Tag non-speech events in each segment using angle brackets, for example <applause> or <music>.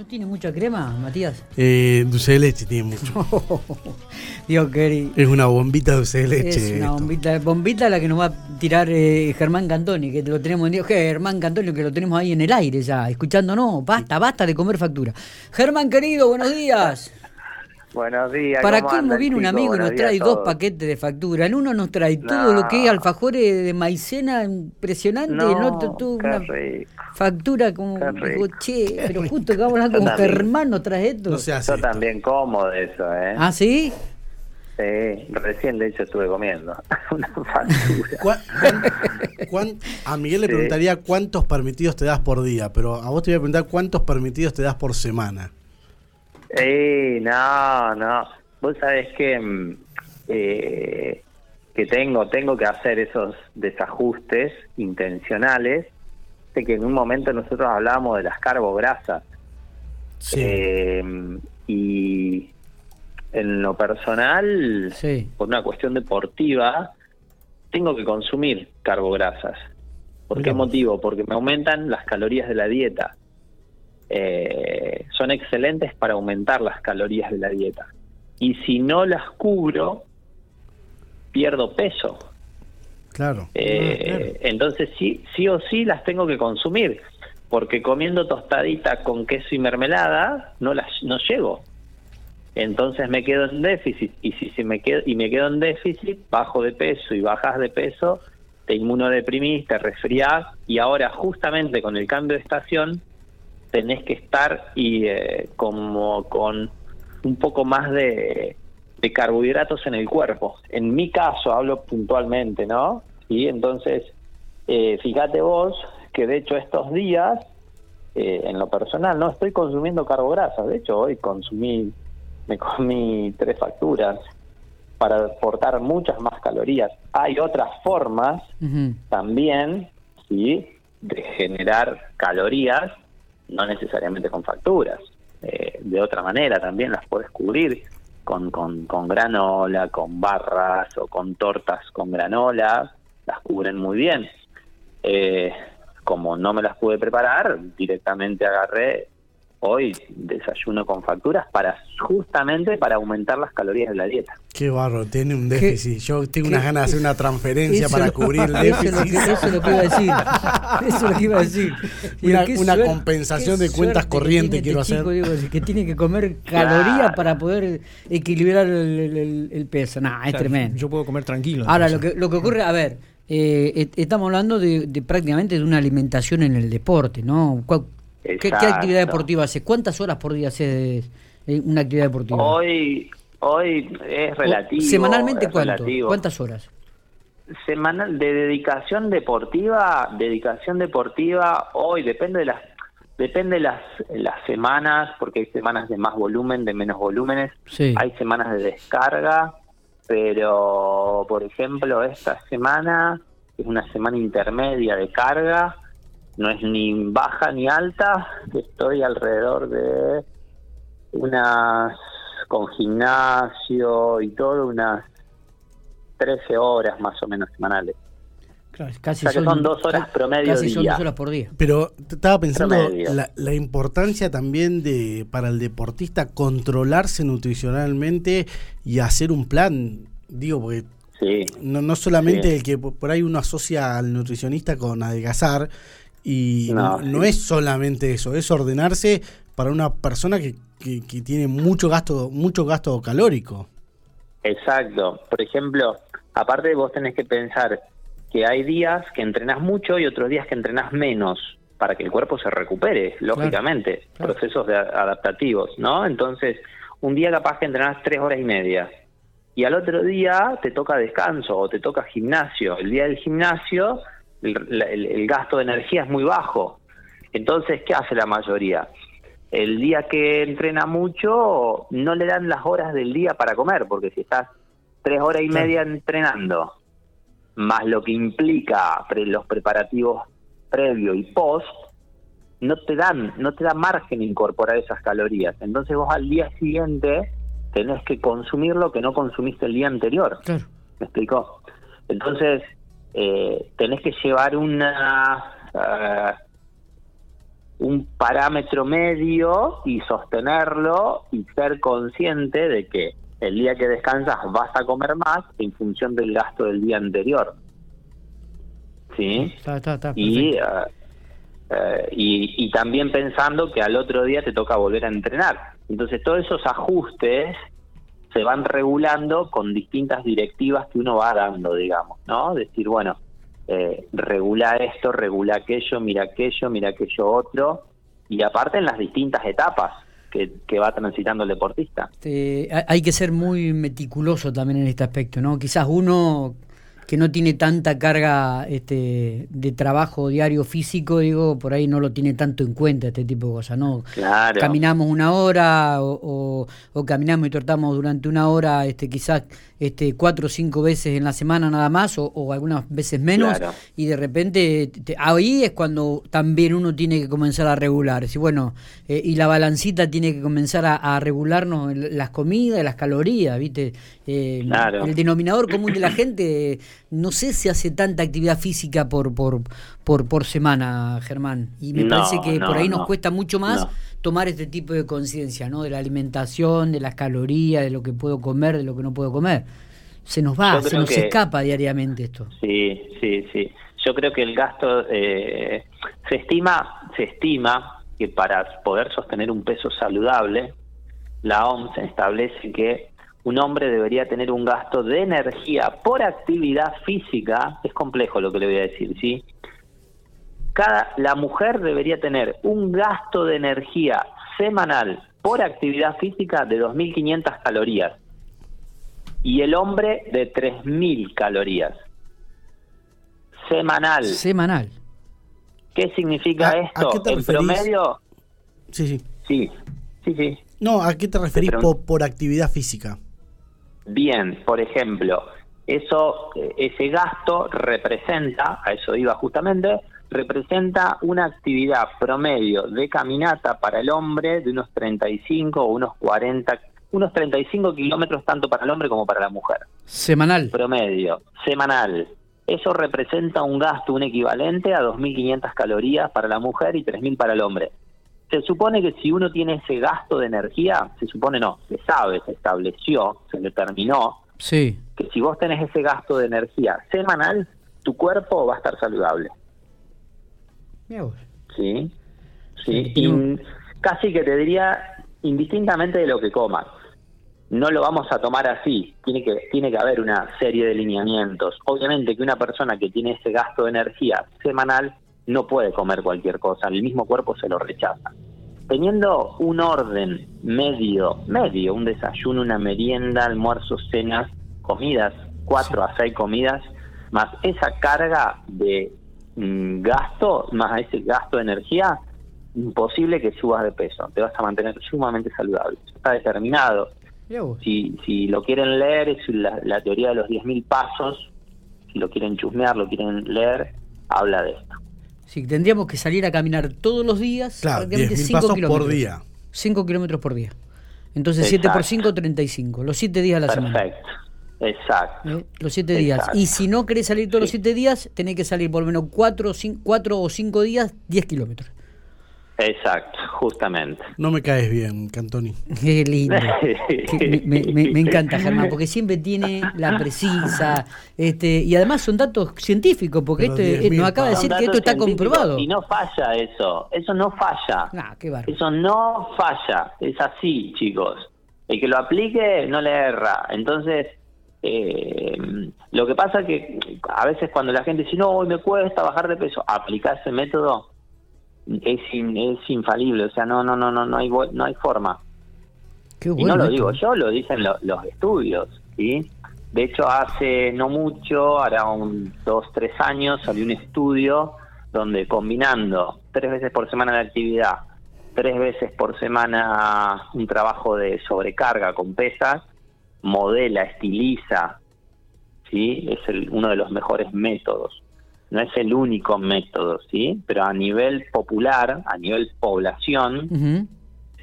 ¿No tiene mucha crema, Matías? Eh, dulce de leche tiene mucho. <laughs> Dios querido. Es una bombita de dulce de leche. Es una esto. bombita, bombita la que nos va a tirar eh, Germán Cantoni, que lo tenemos en Dios. Germán Cantoni, que lo tenemos ahí en el aire ya, escuchándonos. Basta, basta de comer factura. Germán querido, buenos días. Buenos días. ¿Para ¿cómo qué nos andan, viene un amigo y nos trae dos paquetes de factura? En uno nos trae todo lo que es alfajores de maicena impresionante, No, en otro todo una rico. factura como digo, che, pero <laughs> justo que vamos a hablar con. Germán nos trae esto. No se hace. Yo esto. también como de eso, ¿eh? ¿Ah, sí? Sí, recién de hecho estuve comiendo <laughs> una factura. ¿Cuán- cuán- cuán- a Miguel le Sí. preguntaría cuántos permitidos te das por día, pero a vos te voy a preguntar cuántos permitidos te das por semana. Eh, no, no. Vos sabés que, mm, eh, que tengo, tengo que hacer esos desajustes intencionales. Sé que en un momento nosotros hablábamos de las carbograsas. Sí. Eh, y en lo personal, Sí. por una cuestión deportiva, tengo que consumir carbograsas. ¿Por Mirá qué motivo? Porque me aumentan las calorías de la dieta. Eh, son excelentes para aumentar las calorías de la dieta. Y si no las cubro, pierdo peso. claro. Eh, Ah, claro. Entonces sí, sí o sí las tengo que consumir, porque comiendo tostadita con queso y mermelada no las no llego. Entonces me quedo en déficit y si, si me quedo y me quedo en déficit, bajo de peso y bajas de peso, te inmunodeprimís, te resfriás y ahora justamente con el cambio de estación tenés que estar y eh, como con un poco más de, de carbohidratos en el cuerpo. En mi caso hablo puntualmente, ¿no? Y entonces, eh, fíjate vos que de hecho estos días, eh, en lo personal, no estoy consumiendo carbograsas. De hecho, hoy consumí, me comí tres facturas para aportar muchas más calorías. Hay otras formas también ¿sí? de generar calorías, no necesariamente con facturas. Eh, de otra manera también las puedes cubrir con, con, con granola, con barras o con tortas con granola, las cubren muy bien. Eh, como no me las pude preparar, directamente agarré hoy desayuno con facturas para justamente para aumentar las calorías de la dieta. Qué barro, tiene un déficit. Yo tengo unas ganas de hacer una transferencia Eso para lo- cubrir el <laughs> eso es lo déficit. que- Eso es lo que iba a decir. Eso es lo que iba a decir. <laughs> Una- qué una suerte- compensación de cuentas corrientes quiero este hacer. chico, digo, que tiene que comer calorías Claro. para poder equilibrar el, el- el- el peso. Nah, es tremendo. Yo puedo comer tranquilo. Ahora, lo que, lo que ocurre, a ver, eh, estamos hablando de, de prácticamente de una alimentación en el deporte, ¿no? ¿Cuál- ¿Qué, actividad deportiva haces? ¿Cuántas horas por día haces eh, una actividad deportiva? Hoy hoy es relativo. ¿Semanalmente es cuánto? relativo. ¿Cuántas horas? Semanal de dedicación deportiva, dedicación deportiva hoy depende de las depende de las las semanas porque hay semanas de más volumen, de menos volúmenes, Sí. hay semanas de descarga, pero por ejemplo esta semana es una semana intermedia de carga, no es ni baja ni alta, estoy alrededor de unas con gimnasio y todo unas 13 horas más o menos semanales. Claro, casi O sea que son dos horas ca- promedio Casi son día. dos horas por día. Pero estaba pensando la, la importancia también de para el deportista controlarse nutricionalmente y hacer un plan. Digo, porque Sí, no, no solamente Sí. el que por ahí uno asocia al nutricionista con adelgazar y no, es solamente eso, es ordenarse para una persona que, que, que tiene mucho gasto mucho gasto calórico. exacto. Por ejemplo, aparte vos tenés que pensar que hay días que entrenás mucho y otros días que entrenás menos para que el cuerpo se recupere, lógicamente, claro. procesos de adaptativos, ¿no? Entonces, un día capaz que entrenás tres horas y media y al otro día te toca descanso o te toca gimnasio. El día del gimnasio el, el- el gasto de energía es muy bajo. Entonces, ¿qué hace la mayoría? El día que entrena mucho no le dan las horas del día para comer, porque si estás tres horas y media entrenando, más lo que implica pre- los preparativos previo y post, no te dan, no te da margen incorporar esas calorías. Entonces vos al día siguiente tenés que consumir lo que no consumiste el día anterior. Claro. ¿Me explicó? Entonces, eh, tenés que llevar una... ah, un parámetro medio y sostenerlo y ser consciente de que el día que descansas vas a comer más en función del gasto del día anterior. ¿Sí? Está, está, está, y, eh, eh, y, y también pensando que al otro día te toca volver a entrenar. Entonces todos esos ajustes se van regulando con distintas directivas que uno va dando, digamos, ¿no? Decir, bueno, eh, regula esto, regula aquello, mira aquello, mira aquello otro, y aparte en las distintas etapas que, va transitando el deportista. Ha- hay que ser muy meticuloso también en este aspecto, ¿no? Quizás uno que no tiene tanta carga este, de trabajo diario físico, digo, por ahí no lo tiene tanto en cuenta este tipo de cosas, ¿no? Claro. Caminamos una hora o, o- o caminamos y trotamos durante una hora, este, quizás este, cuatro o cinco veces en la semana nada más, o, o algunas veces menos, Claro. y de repente te- ahí es cuando también uno tiene que comenzar a regular. Si bueno, eh, y la balancita tiene que comenzar a, a regularnos las comidas, las calorías, ¿viste? Eh, Claro. El denominador común de la gente, no sé si hace tanta actividad física por por por, por semana, Germán. Y me No, parece que por ahí nos no. cuesta mucho más tomar este tipo de conciencia, ¿no? De la alimentación, de las calorías, de lo que puedo comer, de lo que no puedo comer. Se nos va, se nos que- escapa diariamente esto. Sí, sí, sí. Yo creo que el gasto eh, se estima, se estima que para poder sostener un peso saludable, la OMS establece que un hombre debería tener un gasto de energía por actividad física. Es complejo lo que le voy a decir, ¿sí? Cada la mujer debería tener un gasto de energía semanal por actividad física de 2.500 calorías y el hombre de 3.000 calorías semanal. Semanal. ¿Qué significa ¿A- a esto? qué te en referís? promedio, Sí, sí. sí, sí, sí. No, ¿a qué te referís Pero- po- por, actividad física? Bien, por ejemplo, eso, eh, ese gasto representa, a eso iba justamente, representa una actividad promedio de caminata para el hombre de unos 35 o unos 40, unos 35 kilómetros tanto para el hombre como para la mujer. Semanal. promedio semanal. Eso representa un gasto, un equivalente a 2.500 calorías para la mujer y 3.000 para el hombre. Se supone que si uno tiene ese gasto de energía, se supone no, se sabe, se estableció, se determinó, Sí. que si vos tenés ese gasto de energía semanal, tu cuerpo va a estar saludable. ¿sí? Sí, y casi que te diría indistintamente de lo que comas. No lo vamos a tomar así, tiene que, tiene que haber una serie de lineamientos. Obviamente que una persona que tiene ese gasto de energía semanal no puede comer cualquier cosa, el mismo cuerpo se lo rechaza. Teniendo un orden medio, medio, un desayuno, una merienda, almuerzo, cenas, comidas, cuatro a seis comidas, más esa carga de mm, gasto, más ese gasto de energía, imposible que subas de peso. Te vas a mantener sumamente saludable. Está determinado. Si, si lo quieren leer, es la, la teoría de los 10.000 pasos. Si lo quieren chusmear, lo quieren leer, habla de esto. Sí, tendríamos que salir a caminar todos los días. Claro, prácticamente 10.000 cinco pasos por kilómetros. día. 5 kilómetros por día. Entonces 7 por Exacto. 5, 35. Los 7 días a la semana. Perfecto. Exacto. ¿eh? Los 7 días. Exacto. Y si no querés salir todos los Sí. 7 días, tenés que salir por lo menos 4 o 5 días, 10 kilómetros. Exacto, justamente. No me caes bien, Cantoni. Qué lindo. <laughs> Me, me- me- me encanta, Germán, porque siempre tiene la precisa. este Y además son datos científicos, porque Pero eh, 10.000 nos acaba de decir que esto está comprobado. Y no falla eso. Eso no falla. Nah, qué. Eso no falla, es así, chicos. El que lo aplique no le erra. Entonces, eh, lo que pasa que a veces cuando la gente dice, no, hoy me cuesta bajar de peso, aplicar ese método es, in- es infalible. O sea, no, no, no, no, no hay, no hay forma. Qué Y no lo esto. digo yo, lo dicen lo- los estudios, ¿sí? De hecho, hace no mucho, ahora un dos, tres años, salió un estudio donde combinando tres veces por semana de actividad, tres veces por semana un trabajo de sobrecarga con pesas, modela, estiliza, ¿sí? Es el- uno de los mejores métodos. No es el único método, ¿sí? Pero a nivel popular, a nivel población.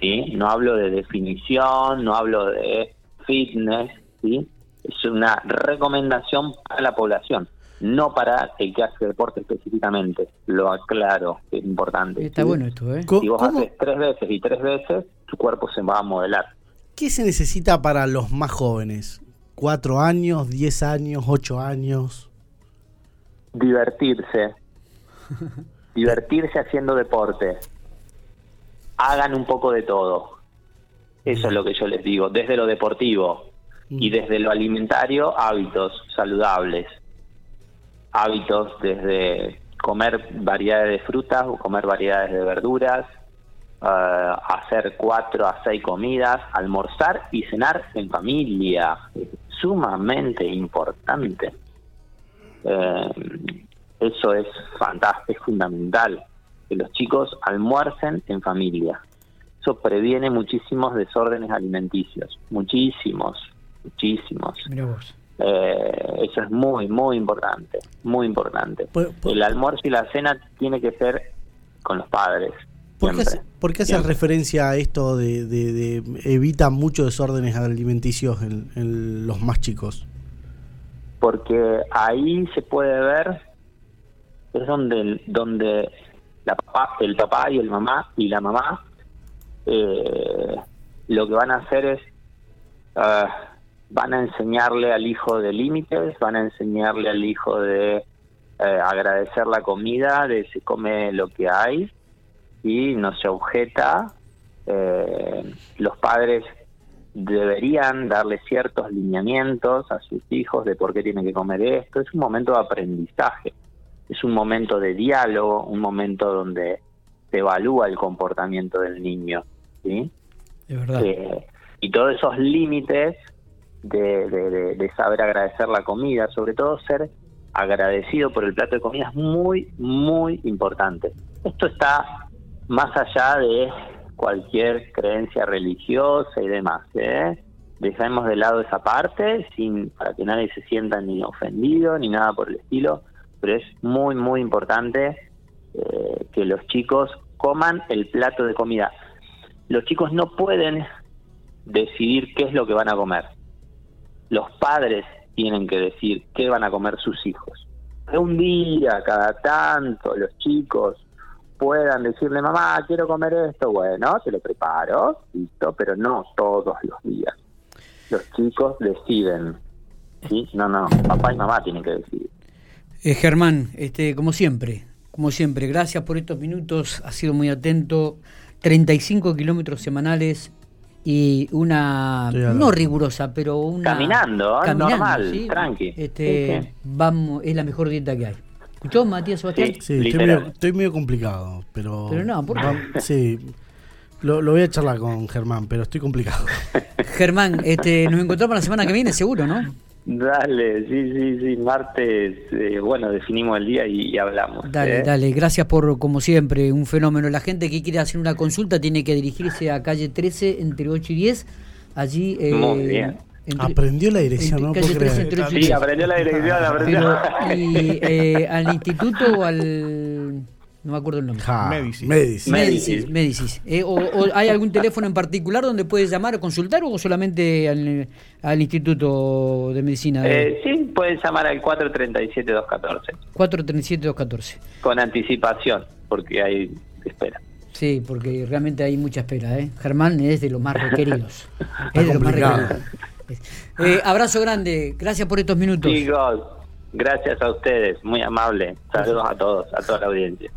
¿sí? No hablo de definición, no hablo de fitness, ¿sí? Es una recomendación para la población. no para el que hace deporte específicamente. Lo aclaro, es importante. Está ¿sí? bueno esto, ¿eh? Si vos ¿Cómo- haces tres veces y tres veces, tu cuerpo se va a modelar. ¿Qué se necesita para los más jóvenes? ¿Cuatro años, diez años, ocho años? Divertirse. Divertirse haciendo deporte. Hagan un poco de todo. Eso es lo que yo les digo. Desde lo deportivo y desde lo alimentario, hábitos saludables. Hábitos desde comer variedades de frutas o comer variedades de verduras, eh, hacer cuatro a seis comidas, almorzar y cenar en familia. Sumamente importante. Eh, eso es fantástico, es fundamental, que los chicos almuercen en familia. Eso previene muchísimos desórdenes alimenticios, muchísimos, muchísimos. Mira vos. Eh, eso es muy, muy importante, muy importante. Por- por- El almuerzo y la cena tiene que ser con los padres. ¿Por qué, hace- por qué haces referencia a esto de, de- de evita muchos desórdenes alimenticios en, en los más chicos? Porque ahí se puede ver es donde donde la papá, el papá y el mamá y la mamá eh, lo que van a hacer es ah, van a enseñarle al hijo de límites van a enseñarle al hijo de eh, agradecer la comida de se come lo que hay y no se objeta eh, los padres deberían darle ciertos lineamientos a sus hijos de por qué tienen que comer esto. Es un momento de aprendizaje, es un momento de diálogo, un momento donde se evalúa el comportamiento del niño. ¿sí? Es verdad. Eh, y todos esos límites de, de- de- de saber agradecer la comida, sobre todo ser agradecido por el plato de comida es muy, muy importante. Esto está más allá de cualquier creencia religiosa y demás. ¿eh? Dejemos de lado esa parte sin para que nadie se sienta ni ofendido ni nada por el estilo, pero es muy, muy importante eh, que los chicos coman el plato de comida. Los chicos no pueden decidir qué es lo que van a comer. Los padres tienen que decir qué van a comer sus hijos. Un día, cada tanto, los chicos puedan decirle, mamá, quiero comer esto, bueno, te lo preparo, listo, pero no todos los días. Los chicos deciden, ¿sí? No, no, papá y mamá tienen que decidir. Eh, Germán, este, como siempre, como siempre, gracias por estos minutos, ha sido muy atento. 35 kilómetros semanales y una, no rigurosa, pero una... Caminando, ¿eh? normal, sí. tranqui. Este. Vamos, es la mejor dieta que hay. ¿Escuchó, Matías Sebastián? Sí. Sí, estoy medio, estoy medio complicado, pero... Pero no, ¿por qué? Sí, lo, lo voy a charlar con Germán, pero estoy complicado. <laughs> Germán, este, nos encontramos la semana que viene, seguro, ¿no? Dale, sí, sí, sí, martes, eh, bueno, definimos el día y, y hablamos. Dale, ¿eh? dale, gracias por, como siempre, un fenómeno. La gente que quiere hacer una consulta tiene que dirigirse a calle 13 entre 8 y 10. Allí. eh, Muy bien. Entre- Aprendió la dirección, entre no calle puedo 13 creer. entre 8 y Sí, 10. aprendió la dirección, aprendió. Pero, ¿y eh, al instituto o al.? No me acuerdo el nombre. Ja, Médicis. Médicis. Médicis. Médicis. Médicis. Eh, o, o hay algún teléfono en particular donde puedes llamar o consultar o solamente al, al Instituto de Medicina? Eh, sí, pueden llamar al 437-214 437-214. con anticipación, porque hay espera. Sí, porque realmente hay mucha espera. ¿eh? Germán es de los más requeridos. <laughs> Está es de los más requeridos. Eh, abrazo grande. Gracias por estos minutos. Chicos, gracias a ustedes, muy amable. Saludos a todos, a toda la audiencia.